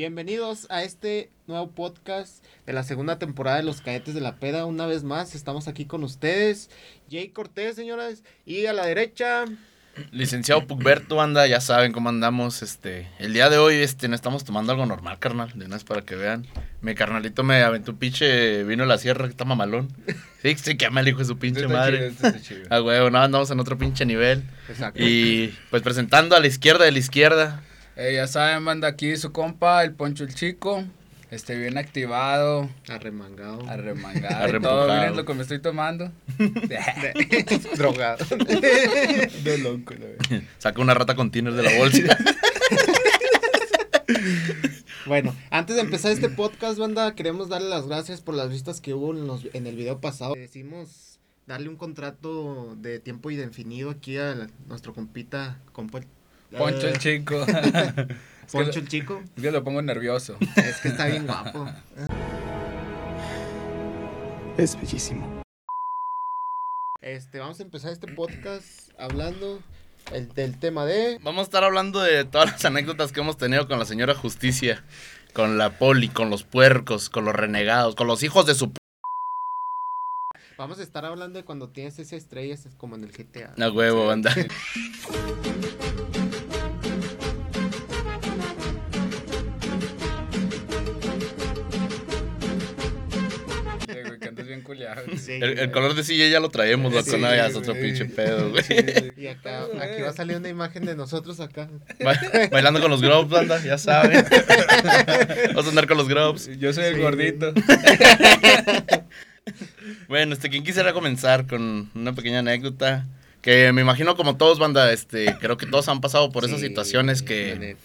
Bienvenidos a este nuevo podcast de la segunda temporada de Los Cadetes de la Peda. Una vez más estamos aquí con ustedes. Jay Cortés, señoras. Y a la derecha, Licenciado Pugberto, anda, ya saben cómo andamos. Este, el día de hoy, este, no estamos tomando algo normal, carnal. De una vez para que vean. Mi carnalito me aventó un pinche vino de la sierra que está mamalón. Sí, sí, que me el hijo de su pinche Está madre. chido. Ah, huevo, no, andamos en otro pinche nivel. exacto. Y pues presentando a la izquierda de la izquierda. Eh, ya saben, manda aquí su compa, el Poncho el Chico. Este, bien activado, Arremangado. arremangado. todo, miren lo que me estoy tomando. Drogado. De loco, la verdad. Saca una rata con tiner de la bolsa. Bueno, antes de empezar este podcast, banda, queremos darle las gracias por las vistas que hubo en, los- en el video pasado. Decimos darle un contrato de tiempo indefinido aquí a la- nuestro compita, compa, Poncho el eh, Chico. Poncho el chico. es que lo pongo nervioso. Es que está bien guapo. Es bellísimo. Este, vamos a empezar este podcast hablando el, del tema de... Vamos a estar hablando de todas las anécdotas que hemos tenido con la señora Justicia. Con la poli, con los puercos, con los renegados, con los hijos de su... p- Vamos a estar hablando de cuando tienes esas estrellas es como en el GTA. A huevo, banda. Sí, El, color de silla ya lo traemos, loco, Sí, no, ya es otro pinche pedo, güey. Sí, Y acá, aquí va a salir una imagen de nosotros acá. Ba- Bailando con los grubs, banda, ya saben. Vamos a andar con los grubs. Yo soy el gordito. Bueno, este, ¿quién quisiera comenzar con una pequeña anécdota? Que me imagino como todos, banda, este, creo que todos han pasado por esas Sí, situaciones que...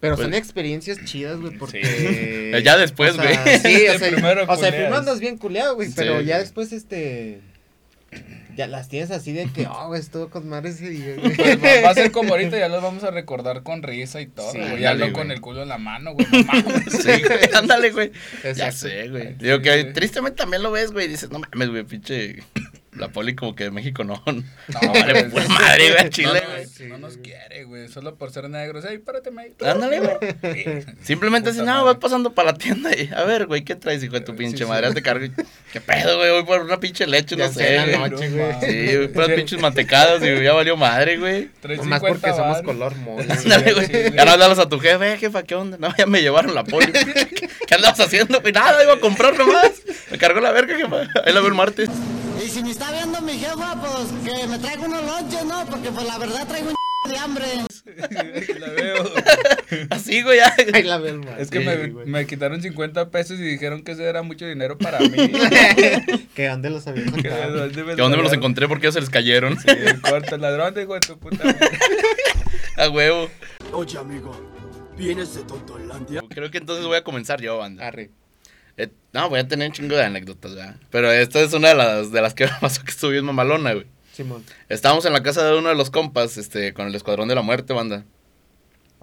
Pero son pues- experiencias chidas, güey, porque... Eh, ya después, o sea, güey. Sí, o sea, primero o sea, primero andas bien culeado, güey, Sí, pero ya después, este... Ya las tienes así de que, oh, güey, estuvo con madre ese día, güey. Pues va, va a ser como ahorita, ya los vamos a recordar con risa y todo. Sí, güey. ya ando con el culo en la mano, güey. No mames. Sí, güey, ándale, güey. Ya sé, güey. Sí, Digo que sí. tristemente también lo ves, güey, y dices, no mames, güey, pinche... La poli como que de México no. No, vale, sí, madre, güey, Chile, no, güey. no nos quiere, güey. Solo por ser negros. Ey, párate, mate. Ándale, güey. Sí. Simplemente así, no, vas pasando para la tienda y, a ver, güey, ¿qué traes, hijo de tu pinche sí. madre? Te cargo. y, ¿Qué pedo, güey? Voy por una pinche leche, Ya no sé, la güey. noche, No güey. Sí, güey, puras pinches mantecadas y ya valió madre, güey. 50 porque somos color mole. Ándale, güey. Ya no hablas a tu jefe, eh, jefa, ¿qué onda? No, ya me llevaron la poli. ¿Qué, qué andabas haciendo, güey? Nada, iba a comprar nomás. Me cargó la verga, jefa. Ahí la veo el martes. Y si me está viendo mi jefa, pues que me traiga unos lonches, ¿no? Porque pues la verdad traigo un de hambre. La veo. Así, güey, ya. Ahí la veo. Es que Sí, me, güey. me quitaron 50 pesos y dijeron que ese era mucho dinero para mí. Que dónde los habían Que. ¿Dónde me ¿De dónde me los encontré? Porque ya se les cayeron. Sí, corta el ladrón, hijo de tu puta madre. A huevo. Oye, amigo, ¿vienes de Tontolandia? Creo que entonces voy a comenzar yo, banda. Arre. Eh, no, voy a tener un chingo de anécdotas, ¿verdad? Pero esta es una de las, de las que me pasó que estuvo bien mamalona, güey. Simón. Estábamos en la casa de uno de los compas, este, con el Escuadrón de la Muerte, banda.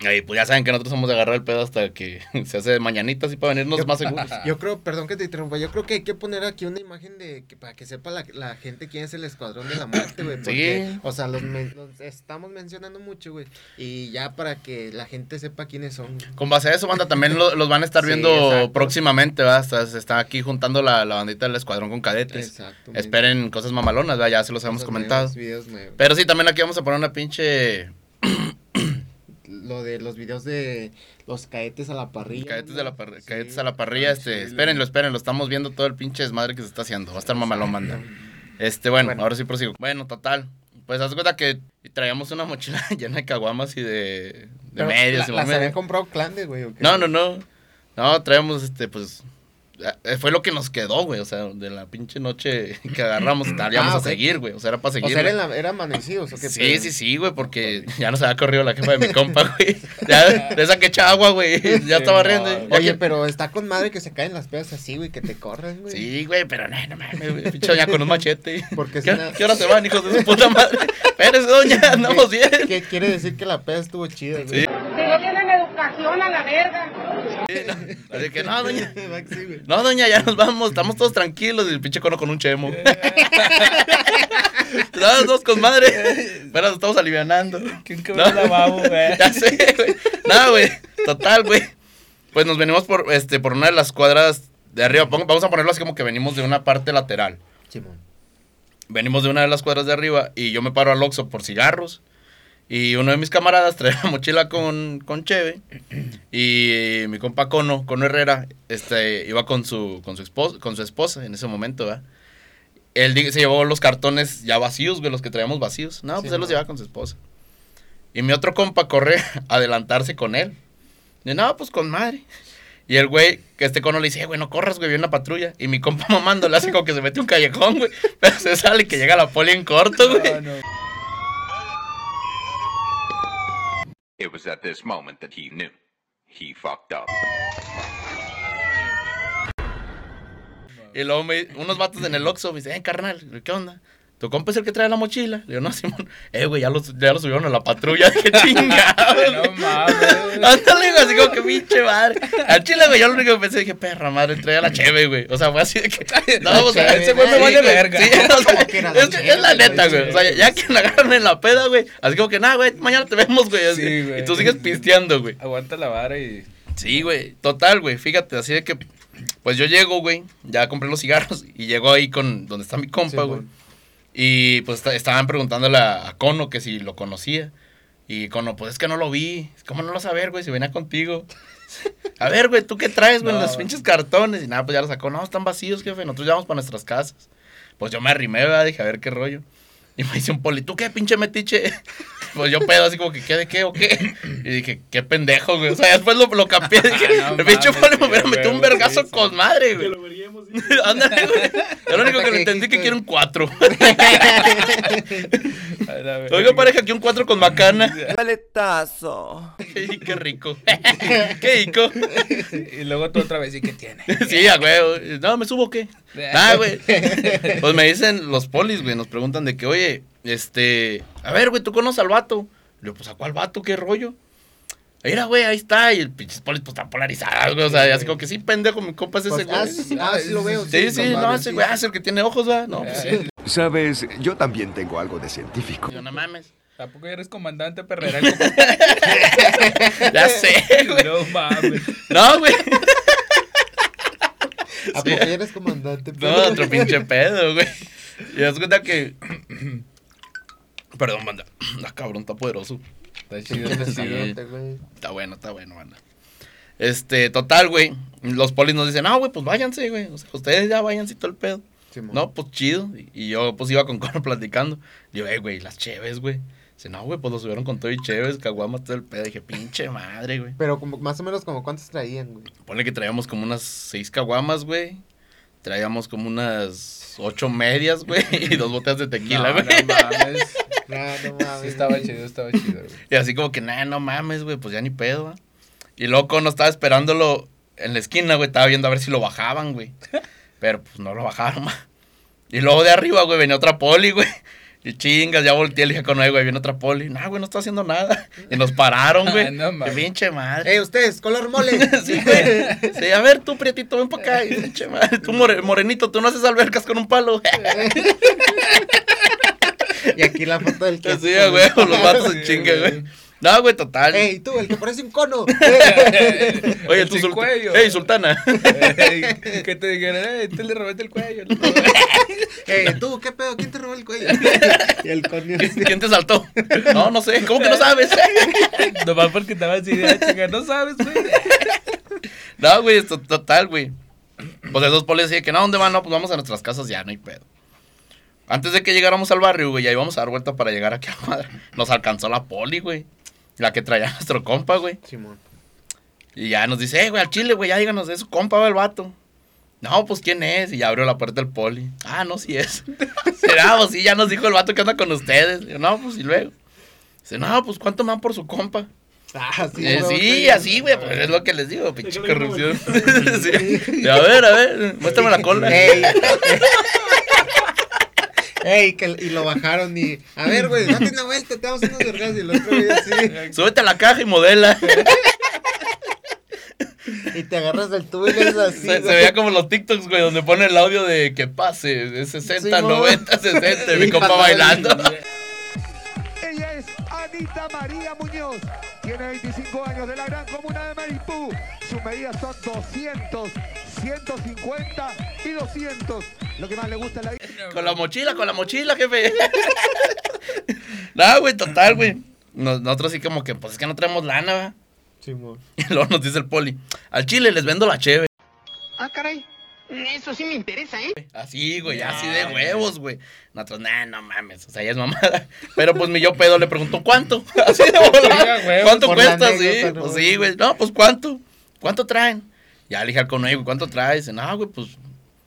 Y pues ya saben que nosotros somos de agarrar el pedo hasta que se hace mañanita así para venirnos más seguros. Yo creo, perdón que te interrumpa, yo creo que hay que poner aquí una imagen de que para que sepa la, la gente quién es el escuadrón de la muerte, güey. Porque, Sí. o sea, los, men- los estamos mencionando mucho, güey. Y ya para que la gente sepa quiénes son. Con base a eso, banda, también lo- los van a estar Sí, viendo exacto. próximamente, ¿verdad? Hasta se está aquí juntando la, la bandita del Escuadrón con cadetes. Exacto. Esperen cosas mamalonas, ¿verdad? Ya se los hemos Cosas comentado. nuevas, videos nuevos. Pero sí, también aquí vamos a poner una pinche Lo de los videos de los cadetes a la parrilla. Cadetes, ¿no? de la parri- Sí. cadetes a la parrilla, este, Chile. espérenlo, espérenlo, estamos viendo todo el pinche desmadre que se está haciendo, va a estar mamalón, banda. Este, bueno, Bueno. ahora sí prosigo. Bueno, total, pues haz cuenta que traíamos una mochila llena de caguamas y de, de medios. la- y ¿Las habían comprado clandes, güey? o qué? No, no, no, no, traíamos, este, pues, fue lo que nos quedó, güey, o sea, de la pinche noche que agarramos, íbamos Ah, a seguir, güey, o sea, era para O seguir. sea, güey. eran, la- eran amanecidos, ¿o qué? Sí, pedo? sí, sí, güey, porque ya nos había corrido la jefa de mi compa, güey. Ya, de esa que echa agua, güey. Ya Sí, estaba no, riendo. Ya Oye, que- pero está con madre que se caen las pedas así, güey, que te corren, güey. Sí, güey, pero no, no mames, güey. Pinche doña con un machete. Porque ¿Qué, una- qué hora se van, hijos de su puta madre? Espérese, doña, andamos bien. ¿Qué quiere decir que la peda estuvo chida, güey? Sí. No educación a la verga. Sí, no. Así que no, doña. No, doña, ya nos vamos, estamos todos tranquilos. Y el pinche cono con un chemo. Todos dos con madre. Pero nos estamos alivianando. ¿Quién lavabo, güey? Ya sé, güey. No, güey. Total, güey. Pues nos venimos por, este, por una de las cuadras de arriba. Vamos a ponerlo así como que venimos de una parte lateral. Simón. Venimos de una de las cuadras de arriba y yo me paro al Oxxo por cigarros. Y uno de mis camaradas trae la mochila con, con cheve. Y mi compa Cono, Cono Herrera, este, iba con su, con su, esposa, con su esposa en ese momento, ¿verdad? Él se llevó los cartones ya vacíos, güey, los que traíamos vacíos. No, pues él los llevaba con su esposa. Y mi otro compa corre a adelantarse con él. Y no, pues con madre. Y el güey, que este cono le dice, "Eh, güey, no corras, güey, viene una patrulla. Y mi compa mamando le hace como que se mete un callejón, güey. Pero se sale y que llega la poli en corto, güey. No, no. It was at this moment that he knew. He fucked up. Y luego me, unos vatos en el Oxxo me dicen, eh, carnal, ¿qué onda? ¿Tu compa es el que trae la mochila? Le digo, no, Simón. Eh, güey, ya lo, ya lo subieron a la patrulla. Qué chingado. No mames. Ándale, güey, así como que pinche madre. Al chile, güey, yo lo único que pensé, dije, perra madre, traía la cheve, güey. O sea, fue así de que. No, o sea, cheve, ese güey me vale verga. Sí, o sea, la es, que cheve, es la neta, güey. O sea, ya que la agarran en la peda, güey. Así como que, nada, güey, mañana te vemos, güey. así. Sí, güey. y tú sigues pisteando, güey. Aguanta la vara y. Sí, güey. Total, güey. Fíjate, así de que. Pues yo llego, güey. Ya compré los cigarros. Y llego ahí con. Donde está mi compa, Sí, güey. güey. Y pues esta- estaban preguntándole a, a Cono que si lo conocía. Y Cono, pues es que no lo vi. ¿Cómo no lo ver, güey? Si venía contigo. A ver, güey, ¿tú qué traes, güey? No. los pinches cartones. Y nada, pues ya lo sacó. No, están vacíos, jefe. Nosotros ya vamos para nuestras casas. Pues yo me arrimé, ¿verdad? Dije, a ver qué rollo. Y me dice un poli, ¿tú qué pinche metiche? Pues yo pedo así como que, ¿qué de qué o qué? Y dije, qué pendejo, güey. O sea, después lo, lo cambié. Dije, Ah, no el pinche poli me hubiera metido un sí, sí. con madre, güey. Ándale, güey. Yo lo único que que le entendí que quiero un 4. A la verga. Oiga, pareja, aquí un 4 con macana. Paletazo. Qué rico. qué rico. Y luego tú otra vez, ¿y qué tiene? Sí, a güey. No, ¿me subo qué? Ah, güey. Pues me dicen los polis, güey, nos preguntan de que, oye, este, a ver, güey, ¿tú conoces al vato? Le digo, pues, ¿a cuál vato? ¿Qué rollo? Mira, güey, ahí está. Y el pinche polis, pues, están polarizados, güey. O sea, así como que sí, pendejo, mi compa es ese, Pues, ah, güey. sí, ah, sí lo veo. Sí, sí, no, ese güey, ah, es el que tiene ojos, ¿verdad? No, pues sí. Sabes, yo también tengo algo de científico. Yo, no mames. Tampoco eres comandante Perrera. Ya sé, güey. No mames. No, güey. ¿A poco ya eres comandante? No, otro pinche pedo, güey. Y das cuenta que. Perdón, banda. La cabrón está poderoso. Está chido, está chido. Güey. Está bueno, está bueno, banda. Este, total, güey. Los polis nos dicen, no, güey, pues váyanse, güey. O sea, ustedes ya váyanse y todo el pedo. No, pues chido. Y, y yo, pues iba con Coro platicando. Y yo, eh, güey, las cheves, güey. Dice, no, güey, pues lo subieron con todo y cheves, caguamas, todo el pedo. dije, pinche madre, güey. Pero como, más o menos como cuántos traían, güey. Ponle que traíamos como unas seis caguamas, güey. Traíamos como unas ocho medias, güey. Y dos botellas de tequila, No, güey. no mames. No, no mames. Sí, estaba chido, estaba chido, güey. Y así como que, nah, no mames, güey, pues ya ni pedo, ¿va? Y loco, no estaba esperándolo en la esquina, güey, estaba viendo a ver si lo bajaban, güey. Pero pues no lo bajaron, ma. Y luego de arriba, güey, venía otra poli, güey. Y chingas, ya volteé, le dije con él, güey, viene otra poli. Nah, güey, no está haciendo nada. Y nos pararon, güey. No Qué mames. pinche madre. ¡Eh, ustedes, color mole! Sí, güey. Sí, a ver, tú, prietito, ven para acá. Pinche madre, tú, more- morenito, tú no haces albercas con un palo. y aquí la foto del que... Así, güey, los vatos en Sí, chinga, güey. No, güey, total. ¡Ey, tú, el que parece un cono! Oye, El tú, sultana. cuello. Ey, sultana. Ey, que te dijeran, eh, tú le robaste el cuello. ¿no? ¡Ey, tú, qué pedo! ¿Quién te robó el cuello? y el cono. ¿Quién te saltó? No, no sé. ¿Cómo que no sabes? Nomás porque estaba así de ah, chinga, no sabes, güey. No, güey, esto total, güey. Pues esos polis decían que no, ¿dónde van? No, pues vamos a nuestras casas ya, no hay pedo. Antes de que llegáramos al barrio, güey, ya íbamos a dar vuelta para llegar aquí a la cuadra. Nos alcanzó la poli, güey. La que traía nuestro compa, güey. Simón. Y ya nos dice, eh, güey, al chile, güey, ya díganos de su compa, va el vato. No, pues quién es. Y ya abrió la puerta el poli. Ah, no, sí es. Será, pues sí, ya nos dijo el vato que anda con ustedes. Y yo, no, pues y luego. Dice, no, pues cuánto me dan por su compa. Ah, sí. Eh, güey, sí, sí. así, güey, pues es lo que les digo, pinche corrupción. Sí. A ver, a ver, muéstrame la cola. ¡Ey! ¡Ey! Que, y lo bajaron y... A ver, güey, date una vuelta, te damos unos vergas. Y el otro güey así... Súbete a la caja y modela. Y te agarras del tubo y le haces así, se, veía como los TikToks, güey, donde pone el audio de que pase, de 60, Sí, mo. 90, 60, y mi compa bailando. Ella es Anita María Muñoz Tiene 25 años de la gran comuna de Maripú. Sus medidas son 200, 150 y 200. Lo que más le gusta a la Con la mochila, con la mochila, jefe. no, güey, total, güey. Nos- nosotros sí como que, pues es que no traemos lana, ¿va? Simón. Y luego nos dice el poli, al chile les vendo la cheve. Ah, caray. Eso sí me interesa, ¿eh? Así, güey, así de huevos, güey. Nosotros, nah, no mames, o sea, ya es mamada. Pero pues mi yo pedo le preguntó, ¿cuánto? Así de volada. Sí, ¿Cuánto cuesta? Sí, ¿no? pues sí, güey. No, pues ¿cuánto? ¿Cuánto traen? Ya le dije al conejo, güey, ¿cuánto traes? Dice, no, güey, pues.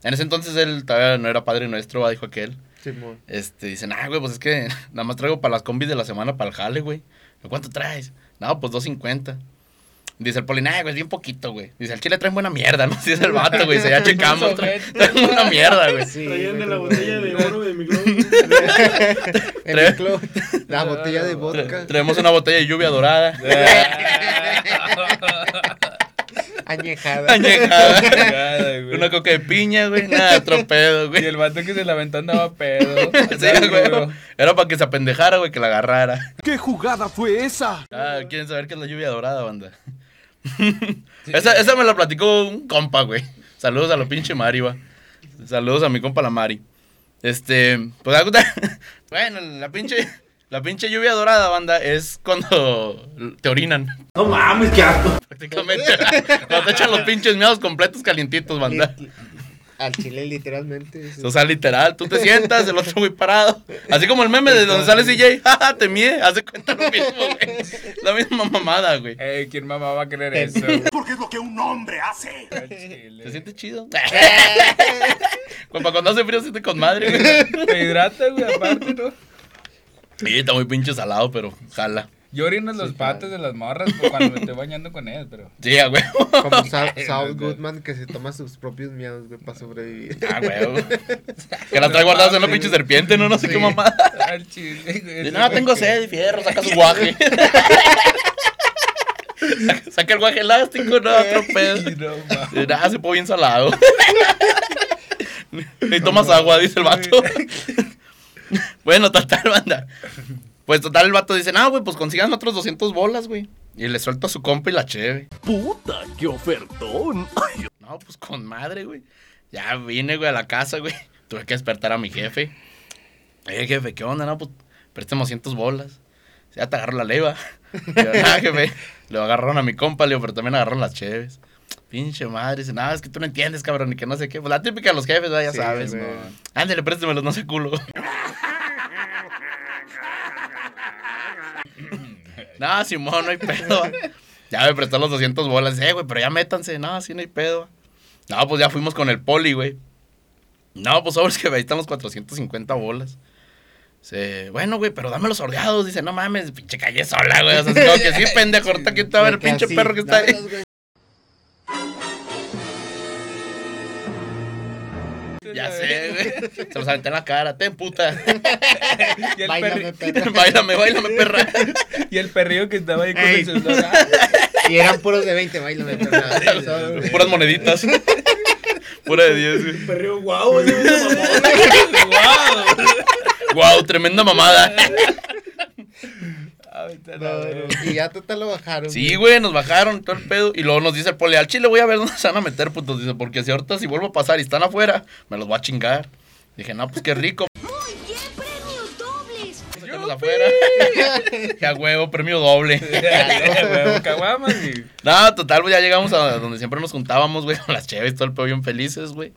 En ese entonces él todavía no era padre nuestro, dijo aquel. Simón. Este, dice, nah, güey, pues es que nada más traigo para las combis de la semana para el jale, güey. ¿Cuánto traes? No, pues 250. Dice el poli, nah, güey, es bien poquito, güey. Dice, el chile traen buena mierda, ¿no? Dice el vato, güey. Dice, ya checamos. Traen traen buena mierda, güey. Sí, Traían de la botella de oro de mi globo. En el club, la botella de vodka. Traemos una botella de lluvia dorada. Añejada. Añejada. Güey. Una coca de piña, güey. Nada, otro pedo, Y güey. el vato que se la aventó andaba pedo. Sí, güey. Era para que se apendejara, güey, que la agarrara. ¿Qué jugada fue esa? Ah, quieren saber qué es la lluvia dorada, banda. esa, esa me la platicó un compa, güey. Saludos a lo pinche Mari, va. Saludos a mi compa la Mari. Este, pues Bueno, la pinche. La pinche lluvia dorada, banda, es cuando te orinan. No mames, qué asco. Prácticamente. cuando te echan los pinches miados completos calientitos, banda. Al chile, literalmente. sí. O sea, literal, tú te sientas, el otro muy parado. Así como el meme de donde sale CJ, jaja, te mie, hace cuenta lo mismo, güey. La misma mamada, güey. Ey, ¿quién mamá va a creer eso? güey? Porque es lo que un hombre hace. Al chile. ¿Se siente chido? Cuando cuando hace frío siente con madre, güey. Te hidrata, güey, aparte, ¿no? Sí, está muy pinche salado, pero jala. Yo orino los patos de las morras pues, cuando me estoy bañando con ellas, pero... Sí, a güey. Como Sa- Saul Goodman que se toma sus propios miados, güey, para sobrevivir. Ah, güey. Que la trae guardada en una pinche serpiente, ¿no? No sé qué mamada. Al chile, güey. Y, No, tengo sed, fierro, saca su guaje. Saca el guaje elástico, no, otro pedo. No, Nada, se pone bien salado. Ni tomas agua, dice el vato. bueno, total, banda. Pues total, el vato dice, no, güey, pues consigan otros 200 bolas, güey. Y le suelto a su compa y la cheve. Puta, qué ofertón. Ay, No, pues con madre, güey. Ya vine, güey, a la casa, güey. Tuve que despertar a mi jefe. Eh, jefe, ¿qué onda? No, pues préstame 200 bolas. Ya te agarro la leva. Yo, "Nah, jefe. Le agarraron a mi compa, le digo, pero también agarraron las cheves. Pinche madre. Dice, no, es que tú no entiendes, cabrón, y que no sé qué. Pues la típica de los jefes, ya Sí, sabes. güey. Ándale, préstemelos, no sé culo. No, Simón, no hay pedo. Ya me prestó los 200 bolas. Eh, güey, pero ya métanse. No, así no hay pedo. No, pues ya fuimos con el poli, güey. No, pues sobres que ahí estamos 450 bolas. Dice, bueno, güey, pero dame los sordeados. Dice, no mames, pinche calle sola, güey. O sea, es como que sí, pendejo, ahorita quién te va a ver pinche así, perro que está ahí. Güey. Ya sé, güey. Se los aventé en la cara, ten puta. Y el, Báilame, perri- perra. Báilame, báilame, perra. y el perrillo que estaba ahí con Ey. el celular. Y eran puros de 20, bailame. perra. Puras moneditas. Pura de 10, güey. Perreo, guau, un mamón. Wow, tremenda mamada. Y ya total lo bajaron. Sí, güey, nos bajaron todo el pedo. Y luego nos dice el poli, al chile voy a ver dónde se van a meter, putos. Dice, porque si ahorita si vuelvo a pasar y están afuera, me los voy a chingar. Dije, no, pues qué rico. Muy bien, premios dobles. Afuera. Qué a huevo, premio doble. Huevo, caguamas y... No, total, güey, ya llegamos a donde siempre nos juntábamos, güey, con las cheves, todo el pedo bien felices, güey.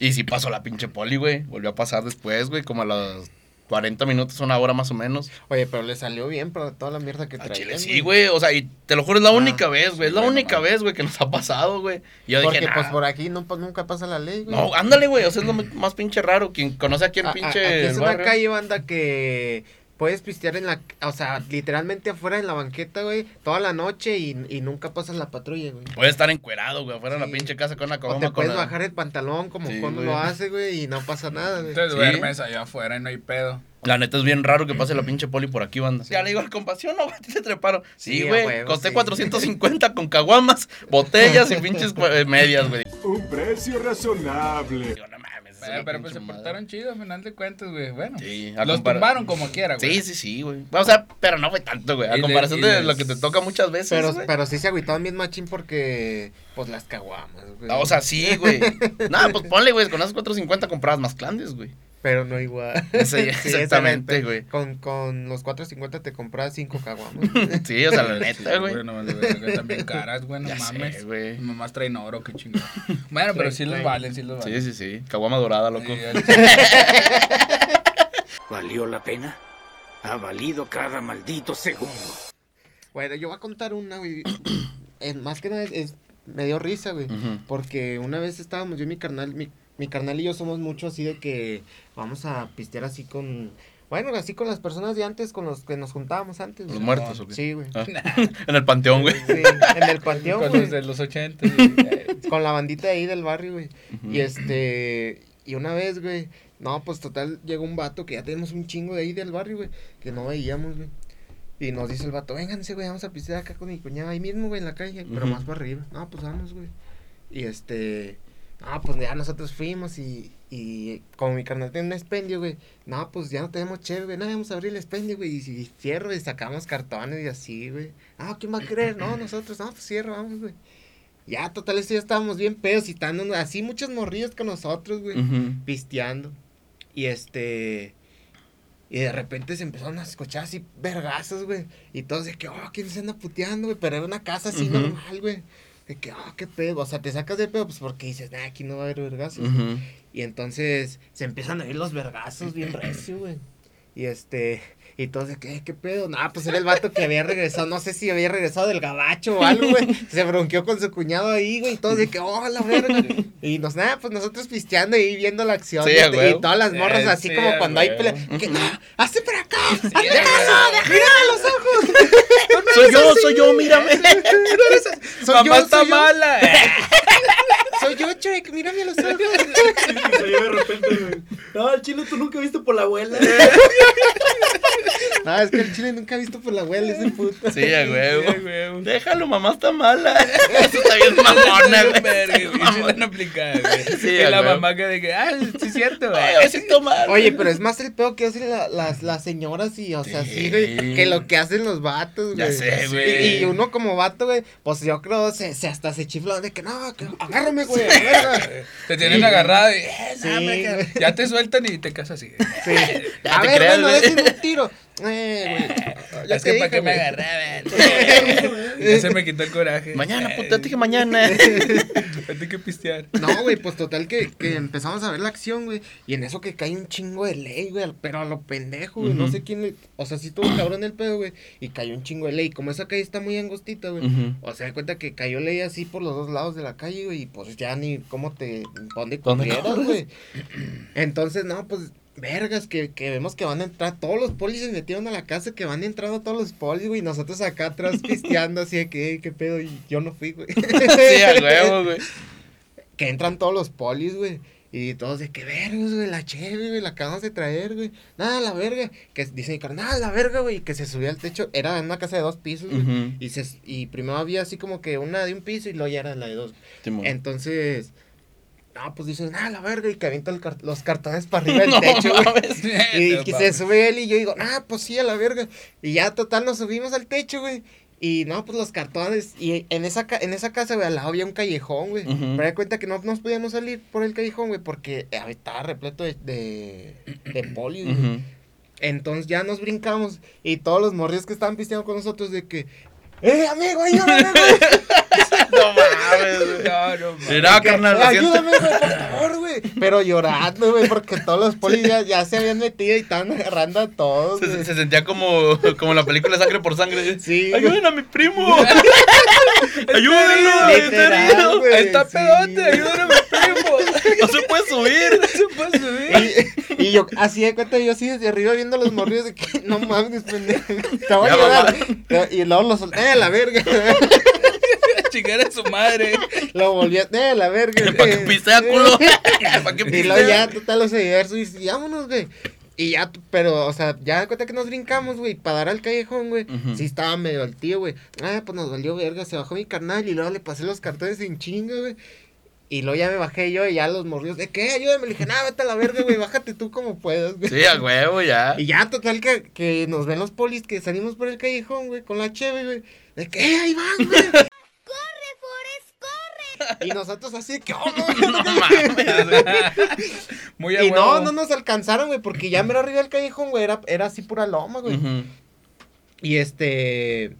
Y sí pasó la pinche poli, güey. Volvió a pasar después, güey, como a los 40 minutos, una hora más o menos. Oye, pero le salió bien, pero toda la mierda que A traía. Chile, sí, güey. O sea, y te lo juro, es la única vez, güey. Es la única vez, güey, que nos ha pasado, güey. Y yo Porque dije, pues nah. por aquí no, pues, nunca pasa la ley, güey. No, ándale, güey. O sea, es lo más pinche raro. Quien conoce aquí el A- a- pinche. aquí es una barrio. calle, banda, que puedes pistear en la, o sea, literalmente afuera en la banqueta, güey, toda la noche y, y nunca pasas la patrulla, güey. Puedes estar encuerado, güey, afuera de la pinche casa con una O cobama te con puedes la- bajar el pantalón como Sí, cuando güey. lo hace, güey, y no pasa nada, güey. Te Sí. duermes allá afuera y no hay pedo. La neta es bien raro que pase la pinche poli por aquí, banda. Ya le digo al compasión, no, güey, a ti te treparon. Sí, Sí, güey, huevo, costé sí. 450 con caguamas, botellas y pinches eh, medias, güey. Un precio razonable. Eh, pero pues se portaron chido, al final de cuentas, güey. Bueno, Sí, los compara- tumbaron como quiera, güey. Sí, sí, sí, güey. O sea, pero no fue tanto, güey. A comparación de lo que te toca muchas veces, Pero, güey. pero sí se agüitaban bien machín porque, pues, las caguamas, güey. O sea, sí, güey. Nada, pues ponle, güey, con esos 450 comprabas más clandes, güey. Pero no igual. Sí, exactamente, güey. Con, con los 4.50 te compras 5 caguamas. Sí, o sea, la neta, güey. Bueno, también caras, güey, no mames. güey. Mamás traen oro, qué chingón. Bueno, pero sí los valen, sí los Sí, valen. sí, sí. Caguama dorada, loco. Sí, al- ¿Valió la pena? Ha valido cada maldito segundo. Bueno, yo voy a contar una, güey. Más que nada es, es- me dio risa, güey. Porque una vez estábamos yo y mi carnal, mi, mi carnal y yo somos mucho así de que vamos a pistear así con, bueno, así con las personas de antes, con los que nos juntábamos antes. Los güey. muertos, ¿o qué? Sí, güey. Ah. en el panteón, güey. Sí, en el panteón, Con güey. los de los 80. sí. Con la bandita de ahí del barrio, güey. Y este, y una vez, güey, no, pues total, llegó un vato que ya tenemos un chingo de ahí del barrio, güey, que no veíamos, güey. Y nos dice el vato, vénganse, güey, vamos a pistear acá con mi cuñada, ahí mismo, güey, en la calle, pero más para arriba. No, pues vamos, güey. Y este, no, pues ya nosotros fuimos y, y como mi carnal tiene un expendio, güey, no, pues ya no tenemos chévere, güey, no, vamos a abrir el expendio, güey, y, y fierro, y sacamos cartones y así, güey. Ah, ¿quién va a querer? No, nosotros, no, pues cierro, vamos, güey. Ya, total, esto ya estábamos bien pedos y estando así muchos morrillos con nosotros, güey, Ujú. pisteando. Y este. Y de repente se empezaron a escuchar así vergazos, güey. Y todos de que, oh, ¿quién se anda puteando, güey? Pero era una casa así normal, güey. De que, oh, qué pedo. O sea, te sacas de pedo, pues porque dices, nah, aquí no va a haber vergazos. Y entonces se empiezan a oír los vergazos bien recio, güey. Y este. Y todos de que, ¿qué pedo? Nah, pues era el vato que había regresado, no sé si había regresado del gabacho o algo, güey. Se bronqueó con su cuñado ahí, güey. Y todos de que, oh, la verga. Y nos, nada, pues nosotros pisteando y viendo la acción. Sí, y, a huevo. y todas las morras Eh, así sí, como cuando hay pelea. Que, no, hazte para acá. a déjalo, déjalo los ojos. Soy yo, soy yo, mírame. Soy Mamá yo, está soy yo. mala. Soy yo, Chuek, mírame a los ojos. De repente, güey. No, el chile tú nunca viste por la abuela. No, es que el chile nunca ha visto por la abuela ese puto. Sí, a Sí, huevo. güey. Déjalo, mamá está mala. Eso está bien mamona, güey. Han aplicado, güey. Sí, y la huevo. mamá que de que, ah, sí es cierto, güey. Ay. Oye, pero es más el pedo que hacen la- las, las señoras y, o sea, sí, Sí. güey, que lo que hacen los vatos, güey. Ya sé, güey. Y, y uno como vato, güey, pues yo creo se, se hasta se chifla de que no, que agárrame, güey. Te tienen agarrado y, eh, no, ya te sueltan y te casas así. Sí. Ya a te ver, creas, bueno, déjenme un tiro. Eh, güey. Ya es que para qué me agarraban. ya se me quitó el coraje. Mañana, puta, te que mañana. Tengo que pistear. No, güey, pues total que, que empezamos a ver la acción, güey. Y en eso que cae un chingo de ley, güey. Pero a lo pendejo, güey. No sé quién le. O sea, sí estuvo cabrón el pedo, güey. Y cayó un chingo de ley. Como esa calle está muy angostita, güey. O sea, de cuenta que cayó ley así por los dos lados de la calle, güey. Y pues ya ni cómo te. ¿Dónde ¿Dónde corrieras, corres? güey? Entonces, no, pues. Vergas, que, que vemos que van a entrar. Todos los polis se metieron a la casa, que van entrando todos los polis, güey. Y nosotros acá atrás pisteando, así de que, "Ey, ¿qué pedo? Y yo no fui, güey. Sí, a huevo, güey. que entran todos los polis, güey. Y todos de que vergas, güey, la chévere, güey, la acabamos de traer, güey. Nada, la verga. Que dice mi carnal, la verga, güey. Que se subía al techo. Era en una casa de dos pisos, güey. Y, se, y primero había así como que una de un piso y luego ya era la de dos. Simón. Entonces, no, pues dicen, ah, la verga. Y que avienta el car- los cartones para arriba del No techo, güey. mames. Y No que se sube él y yo digo, ah, pues sí, a la verga. Y ya total nos subimos al techo, güey. Y no, pues los cartones. Y en esa, ca- en esa casa, güey, al lado había un callejón, güey. Ujú. Pero da cuenta que no nos podíamos salir por el callejón, güey, porque estaba repleto de, de, de polis, güey. Entonces ya nos brincamos. Y todos los morrillos que estaban pisteando con nosotros de que, ¡eh, amigo, ayúdame, güey! No mames, güey. No, no, mames. Mira, carnal, lo siento. Ayúdame, güey, por favor, güey. Pero llorando, güey, porque todos los polis ya, ya se habían metido y estaban agarrando a todos, Se, güey. se sentía como, como la película Sangre por Sangre. Sí, Ayuden a mi primo. Ayúdenlo. está Literal, herido. güey. Está sí. pedote, ayúdame a mi primo. No se puede subir. No se puede subir. Y, y yo, así de cuenta, yo así desde arriba viendo los morrillos de que no mames, pendejo. Te voy a Ya, llorar. Y luego lo solté a la verga. Chingar a su madre. Lo volví a. ¡Eh, la verga! ¿Para qué pistea, culo? ¿Para qué Y luego ya, total, los seguidores y vámonos, güey. Y ya, pero, o sea, ya de cuenta que nos brincamos, güey, para dar al callejón, güey. Ujú. Sí estaba medio al tío, güey. Ah, pues nos valió verga, se bajó mi carnal y luego le pasé los cartones en chinga, güey. Y luego ya me bajé yo y ya los morridos, ¿de qué? Ayúdame. Le dije, nada, vete a la verga, güey, bájate tú como puedas, güey. Sí, a huevo, ya. Y ya, total, que, que nos ven los polis que salimos por el callejón, güey, con la cheve, güey. ¿De qué? Ahí van, güey. ¡Corre, Forrest, corre! Y nosotros así, ¿qué onda? No mames, güey. Muy Y no, huevo. no nos alcanzaron, güey, porque ya mero arriba del callejón, güey, era, era así pura loma, güey. Y este.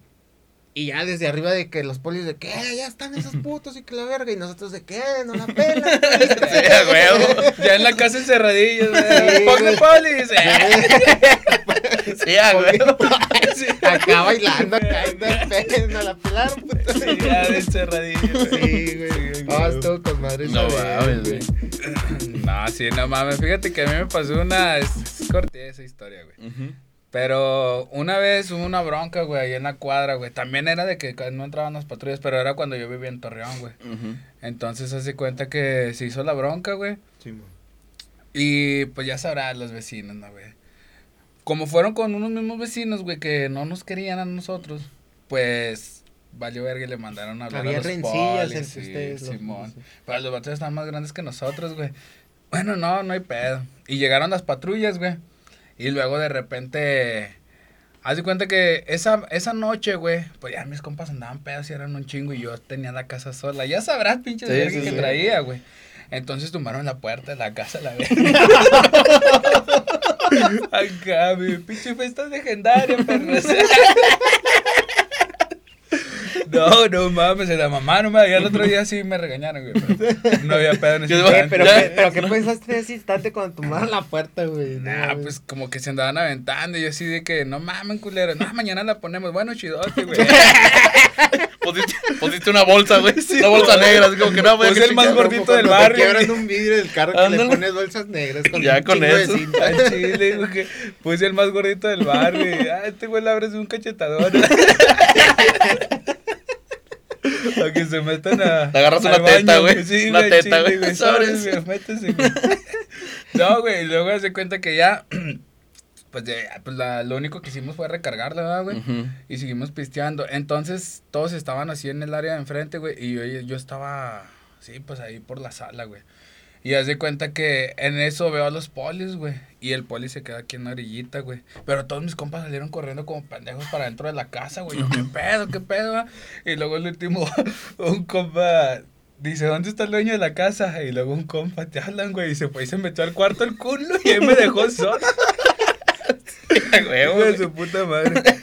Y ya desde arriba de que los polis de que ya están esos putos y que la verga. Y nosotros de que no la pela. Sí. Ya en la casa encerradillos, Sí, the police. eh. Sí, a huevo. Acá bailando, acá de pena, no la pelaron, puto. Sí, ya de encerradillos. güey. Sí, güey. Ah, estuvo con madre. No mames, güey. No, sí, no mames. Fíjate que a mí me pasó una. Es, es cortita esa historia, güey. Pero una vez hubo una bronca, güey, ahí en la cuadra, güey. También era de que no entraban las patrullas, pero era cuando yo vivía en Torreón, güey. Entonces hace cuenta que se hizo la bronca, güey. Sí, mo. Y pues ya sabrán los vecinos, ¿no, güey? Como fueron con unos mismos vecinos, güey, que no nos querían a nosotros, pues valió verga y le mandaron a hablar Había a los rencillas entre sí, ustedes, los- Simón. Pero los vatos están más grandes que nosotros, güey. Bueno, no, no hay pedo. Y llegaron las patrullas, güey. Y luego de repente... Haz de cuenta que esa, esa noche, güey, pues ya mis compas andaban pedos y eran un chingo y yo tenía la casa sola. Ya sabrás, pinche Sí, verga sí, que traía, güey. Entonces tumbaron la puerta de la casa, la verga. Acá, mi pinche fiesta legendaria, perros. No, no mames, se la mamaron, güey. Ya el otro día sí me regañaron, güey. pero No había pedo en ese Oye, pero, ¿qué, pero ¿qué pensaste en ese instante cuando tomaron la puerta, güey? No, Nah, pues como que se andaban aventando y yo así de que no mames, culero. No, mañana la ponemos. Bueno, chidote, güey. Una bolsa, güey. una bolsa negra, así como que no, güey. Puse qué el más gordito del barrio, quiebran un vidrio del carro que le pones bolsas negras con Ya un con eso. chile, güey, que puse el más gordito del barrio. Ah, este güey le abres un cachetador. A que se metan a. Te agarras una teta, güey. Sí, Una güey, teta, chile, güey. Sobres, güey, métese, güey. No, güey, y luego se cuenta que ya. Pues, de, pues la, lo único que hicimos fue recargarla, ¿verdad, güey. Ujú. Y seguimos pisteando. Entonces, todos estaban así en el área de enfrente, güey. Y yo, yo estaba, sí, pues ahí por la sala, güey. Y haz de cuenta que en eso veo a los polis, güey. Y el poli se queda aquí en la orillita, güey. Pero todos mis compas salieron corriendo como pendejos para dentro de la casa, güey. Yo, ¿qué pedo, qué pedo? va?" Y luego el último, un compa dice, ¿dónde está el dueño de la casa? Y luego un compa, te hablan, güey. Y se fue y se metió al cuarto el culo y ahí me dejó solo. Huevo, güey. su puta madre.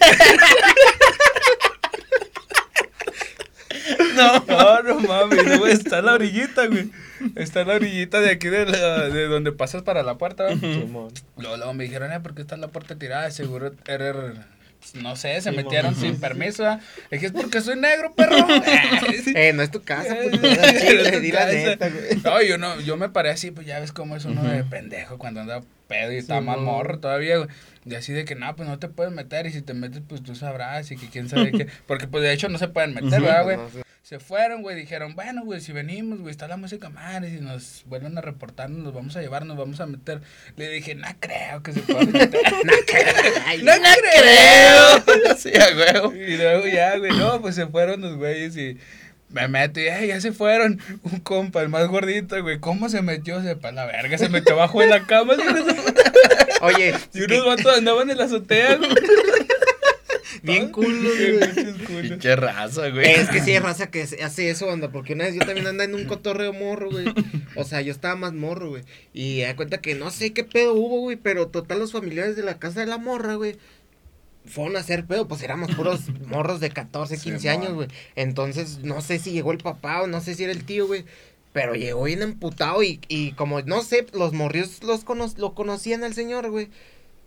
No. No, no mames, está en la orillita, güey. Está en la orillita de aquí de, la- de donde pasas para la puerta, ¿va? Simón. Luego, luego me dijeron, eh, ¿por qué está la puerta tirada? Seguro era, no sé, se Sí, metieron mamá. sin permiso. Le dije, es porque soy negro, perro. Eh, no es tu casa, puto. es tu Chile, di la casa. neta, güey. No, yo no, yo me paré así, pues ya ves cómo es uno de pendejo cuando anda pedo y está Sí, más no. morro todavía, güey. Y así de que, no, pues no te puedes meter y si te metes, pues tú sabrás y que quién sabe qué. Porque pues de hecho no se pueden meter, ¿verdad, güey? No, sí. Se fueron, güey, dijeron, bueno, güey, si venimos, güey, está la música madre, si nos vuelven a reportarnos, nos vamos a llevar, nos vamos a meter. Le dije, no creo que se puedan meter. no creo. no creo. Sí, a huevo. Y luego ya, güey, no, pues se fueron los güeyes y me meto y "Ey, ya se fueron. Un compa, el más gordito, güey, ¿cómo se metió? Sepa la verga, se metió abajo de la cama. Oye, y unos vatos andaban en la azotea, güey. bien culo, güey. Pinche raza, güey. Es que sí hay raza que se- hace eso, anda, porque una vez yo también andaba en un cotorreo morro, güey. O sea, yo estaba más morro, güey. Y da cuenta que no sé qué pedo hubo, güey, pero total los familiares de la casa de la morra, güey, fueron a hacer pedo, pues éramos puros morros de 14, 15 Simón. años, güey. Entonces, no sé si llegó el papá o no sé si era el tío, güey. Pero llegó bien emputado y, y como, no sé, los morrios los cono lo conocían al señor, güey.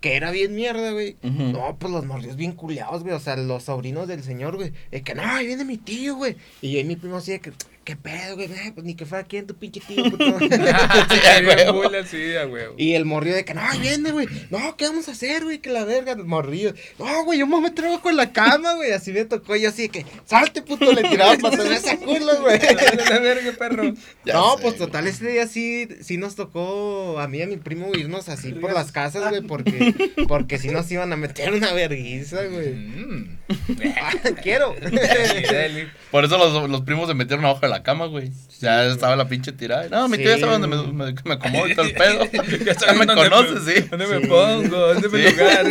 Que era bien mierda, güey. No, pues los morrios bien culeados, güey. O sea, los sobrinos del señor, güey. Es que no, ahí viene mi tío, güey. Y yo y mi primo así de que, ¿qué pedo, güey? Eh, pues ni que fuera quién, tu pinche tío, puto. Sí, a huevo. a. Y el morrillo de que, no, viene, güey. No, ¿qué vamos a hacer, güey? Que la verga, el morrillo. No, güey, yo me voy a meter abajo en la cama, güey. Así me tocó. Y yo así de que, salte, puto. Le tiraba para esa culo, güey. La verga, perro. Ya no, sé, pues güey. total, ese día sí, sí nos tocó a mí y a mi primo irnos así por las casas, güey, porque Porque si no se iban a meter una vergüenza, güey. Mm. Quiero. Por eso los, los primos se metieron abajo de la cama, güey. Ya estaba la pinche tirada. No, mi tío ya Sí, sabe dónde me, me, me acomodo y todo el pedo. Ya me dónde conoces, sí. ¿Dónde me Sí. pongo? ¿Dónde me Sí. lugar?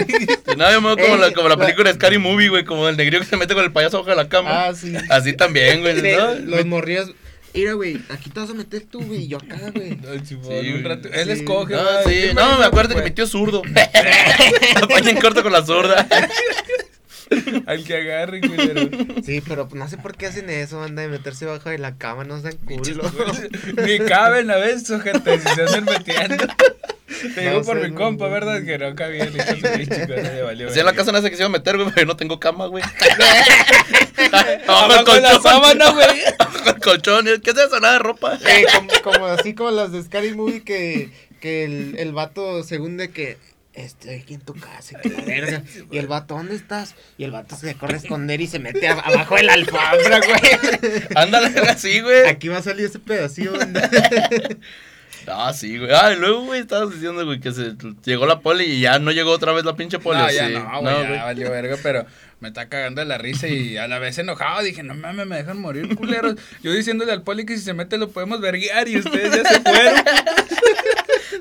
No, yo me veo como, la, como la la- película de Scary Movie, güey. Como el negrío que se mete con el payaso abajo de la cama. Ah, sí. Así también, güey. ¿no? Los morrías. Mira, güey, aquí te vas a meter tú, güey, y yo acá, güey. Simón, Sí, un rato- Él Sí. escoge, No, va, sí, ¿qué no, me acuerdo que mi tío es zurdo. Apaña en corto con la zurda. Al que agarre, culero. Sí, pero no sé por qué hacen eso, anda de meterse bajo de la cama, no sean culo. Ni caben a veces, gente, si se andan metiendo. Te No digo por sé, mi no, compa, no. ¿verdad? Que no cabía el cosa, le valió. Si en la casa no sé que se iba a meter, güey, pero yo no tengo cama, güey. Abajo de la sábana, güey. Abajo el colchón. ¿Qué es eso? Nada de ropa. Eh, como, como así como las de Scary Movie que, que el, el vato según de que estoy aquí en tu casa y que la verga. Y el vato, ¿dónde estás? Y el vato se corre a esconder y se mete a- abajo de la alfombra, güey. Ándale, así, güey. Aquí va a salir ese pedacito. Ah, sí, güey. Ah, y luego, güey, estabas diciendo, güey, que se llegó la poli y ya no llegó otra vez la pinche poli. No, ya sí. no, güey, ya valió verga, pero me está cagando de la risa y a la vez enojado. Dije, no mames, me dejan morir, culeros. Yo diciéndole al poli que si se mete lo podemos verguiar y ustedes ya se fueron.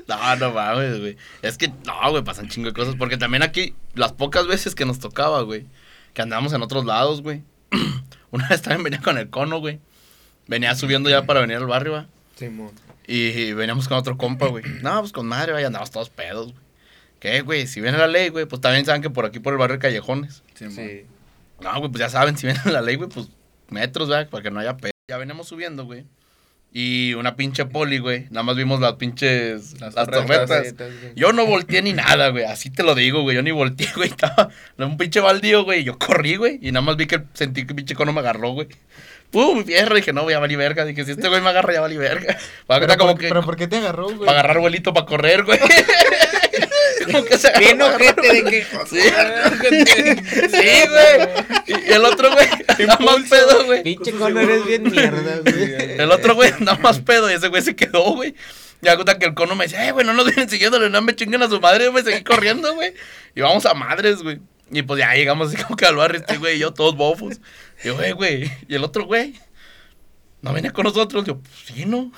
No, no mames, güey. Es que, no, güey, pasan chingo de cosas. Porque también aquí, las pocas veces que nos tocaba, güey, que andábamos en otros lados, güey. Una vez también venía con el cono, güey. Venía subiendo ya para venir al barrio, va. Simón. Y veníamos con otro compa, güey. No, pues con madre, güey, andamos todos pedos, güey. ¿Qué, güey? Si viene la ley, güey, pues también saben que por aquí por el barrio hay callejones. Sí. No, güey, pues ya saben, si viene la ley, güey, pues metros, güey, para que no haya pedo. Ya veníamos subiendo, güey. Y una pinche poli, güey. Nada más vimos las pinches. Las, Las torretas. torretas. Yo no volteé ni nada, güey. Así te lo digo, güey. Yo ni volteé, güey. Estaba en un pinche baldío, güey. Yo corrí, güey. Y nada más vi que sentí que el pinche cono me agarró, güey. Pum, fierro. Dije, no, voy a valer verga. Dije, si este güey me agarra, ya valí verga. Pero, como por, que. pero ¿por qué te agarró, güey? Para agarrar vuelito para correr, güey. que se agarró Bien ojete de que... Sí, sí, güey. Y el otro, güey, nada más pedo, güey. Pinche cono eres bien mierda, güey. El otro, güey, nada más pedo. Y ese güey se quedó, güey. Ya cuenta que el cono me dice, eh, güey, no nos vienen siguiendo, no me chinguen a su madre, güey. Seguí corriendo, güey. Y vamos a madres, güey. Y pues ya llegamos así como que al barrio, este güey y yo, todos bofos. Y yo, güey, güey. Y el otro, güey, no viene con nosotros. Yo, pues sí, ¿no?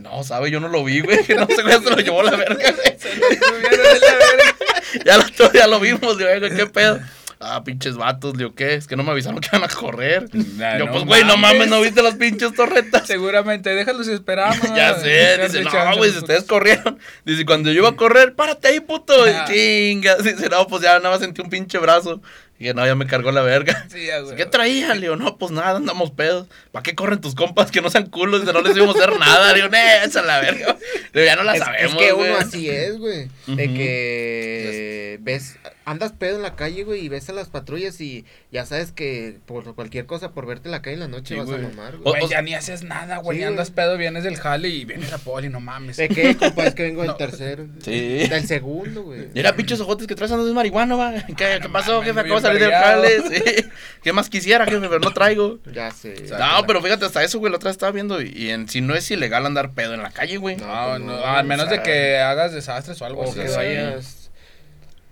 No, sabe, yo no lo vi, güey. Que no sé, se lo llevó la verga, güey. ya, lo, ya lo vimos, güey, qué pedo. Ah, pinches vatos, digo, ¿qué? Es que no me avisaron que iban a correr. Nah, yo, no pues, güey, no mames. ¿no viste las pinches torretas? Seguramente, déjalos y esperamos. Ya sé, dice, no, güey, si ustedes corrieron. Dice, cuando yo iba a correr, párate ahí, puto. Ah. Chinga. Dice, no, pues ya nada más sentí un pinche brazo. Y no, ya me cargó la verga. Sí, ya, güey. ¿Qué traían? Le digo, no, pues nada, andamos pedos. ¿Para qué corren tus compas que no sean culos? Dice, no les íbamos a hacer nada. Le digo, "Nee, esa es la verga. Le digo, ya no la Es, sabemos. es que güey". uno así es, güey. De Ujú. que ves, andas pedo en la calle, güey, y ves a las patrullas y ya sabes que por cualquier cosa, por verte en la calle en la noche Sí, vas güey. a mamar, O- güey. Güey, ya ni haces nada, güey. Sí, andas güey. pedo, vienes del jale y viene la poli, no mames. ¿De qué, compa? Es que vengo del No. tercero. Sí. Del segundo, güey. Mira, pinches ojotes que traes andando de marihuana, va. ¿Qué, Ah, ¿qué no pasó, mames, jefe? Acabo de salir del jale. Sí. ¿Qué más quisiera, jefe? Pero no traigo. Ya sé. No, pero fíjate, hasta eso, güey, la otra vez estaba viendo. Y, y en sí no es ilegal andar pedo en la calle, güey. No, pues no, no, al menos o de sea, que hagas desastres o algo O así. que sí. vayas,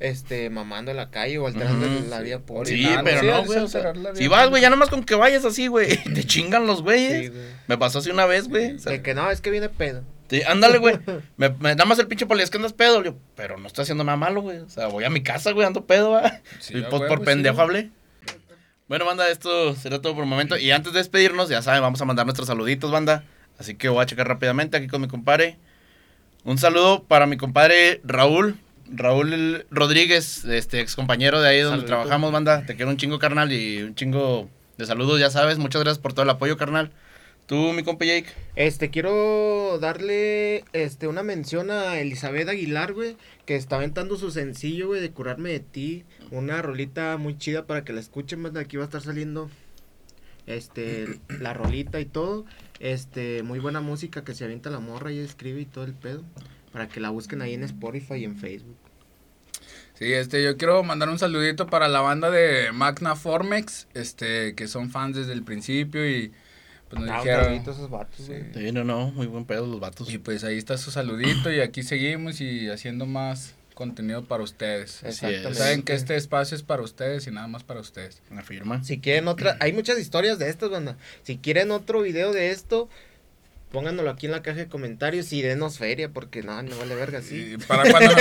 este, mamando en la calle o alterando la vía pública. Sí, Orinando, pero sí, no, güey. o sea, si vas, güey, ya nomás con que vayas así, güey, te chingan los güeyes. Sí, güey. Me pasó así una vez, güey. o sea, De que no, es que viene pedo. sí, ándale, güey. Me, me- nada más el pinche poli, es que andas pedo. Digo, pero no estoy haciendo nada malo, güey. O sea, voy a mi casa, güey, ando pedo, va. Sí, y pues por sí. pendejo hablé. Bueno, banda, esto será todo por el momento. Y antes de despedirnos, ya saben, vamos a mandar nuestros saluditos, banda. Así que voy a checar rápidamente aquí con mi compadre. Un saludo para mi compadre Raúl. Raúl Rodríguez, este ex compañero de ahí donde Saludito. trabajamos, banda. Te quiero un chingo, carnal, y un chingo de saludos, ya sabes. Muchas gracias por todo el apoyo, carnal. Tú, mi compa Jake. Este, quiero darle este, una mención a Elizabeth Aguilar, güey, que está aventando su sencillo, güey, de Curarme de Ti. Una rolita muy chida para que la escuchen, más de aquí va a estar saliendo este, la rolita y todo. Este, muy buena música que se avienta la morra y escribe y todo el pedo. Para que la busquen ahí en Spotify y en Facebook. Sí, este, yo quiero mandar un saludito para la banda de Magna Formex, este, que son fans desde el principio y pues nos Ah, dijeron... esos vatos, güey. Sí, no, no, muy buen pedo los vatos. Y pues ahí está su saludito y aquí seguimos y haciendo más contenido para ustedes. Exactamente. Saben que este espacio es para ustedes y nada más para ustedes. Afirma. Si quieren otra, hay muchas historias de estas, banda. Si quieren otro video de esto, pónganlo aquí en la caja de comentarios y denos feria, porque no, no vale verga, sí. Para cuando,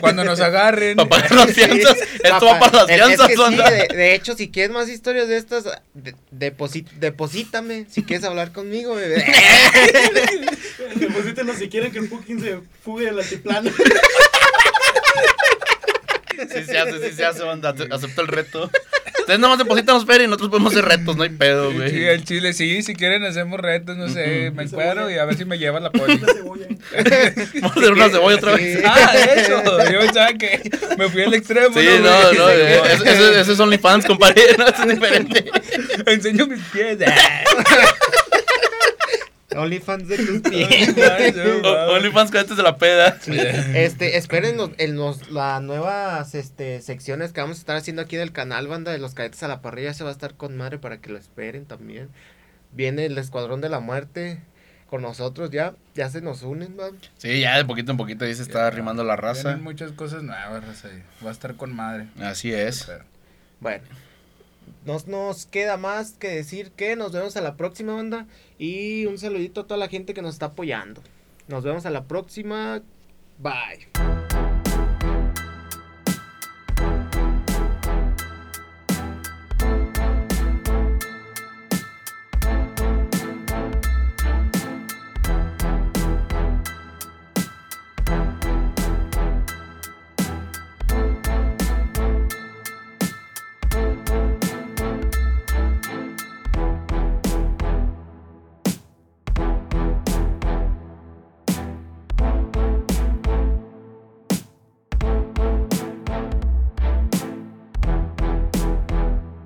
cuando nos agarren. Para pagar las fianzas. Esto va para las Es- es fianzas, que sí, banda. de, de hecho, si quieres más historias de estas, de- deposit- deposítame. Si quieres hablar conmigo, bebé. Deposítenos si quieren que el Pukin se fugue del altiplano. Sí se hace, sí se hace, banda. Ace- Acepto el reto. Ustedes nomás depositan los feria y nosotros podemos hacer retos, no hay pedo, Sí, güey. el chile, sí, si quieren hacemos retos, no sé, me encuero y a ver si me lleva la poli. Una cebolla. Vamos a hacer una cebolla otra vez. Sí. ah, eso, yo pensaba que me fui al extremo. Sí, no, no, eh, ese, es OnlyFans, compadre, no, es diferente. Enseño mis pies. OnlyFans de tus pies. OnlyFans con antes de la peda. Este, esperen los, en los, las nuevas este, secciones que vamos a estar haciendo aquí en el canal, banda de los cadetes a la parrilla. Se va a estar con madre para que lo esperen también. Viene el Escuadrón de la Muerte con nosotros ya. Ya se nos unen, man. Sí, ya de poquito en poquito ahí se está arrimando la raza. Vienen muchas cosas nuevas, raza. Va a estar con madre. Así es. Bueno, nos, nos queda más que decir que nos vemos a la próxima, banda. Y un saludito a toda la gente que nos está apoyando. Nos vemos a la próxima. Bye.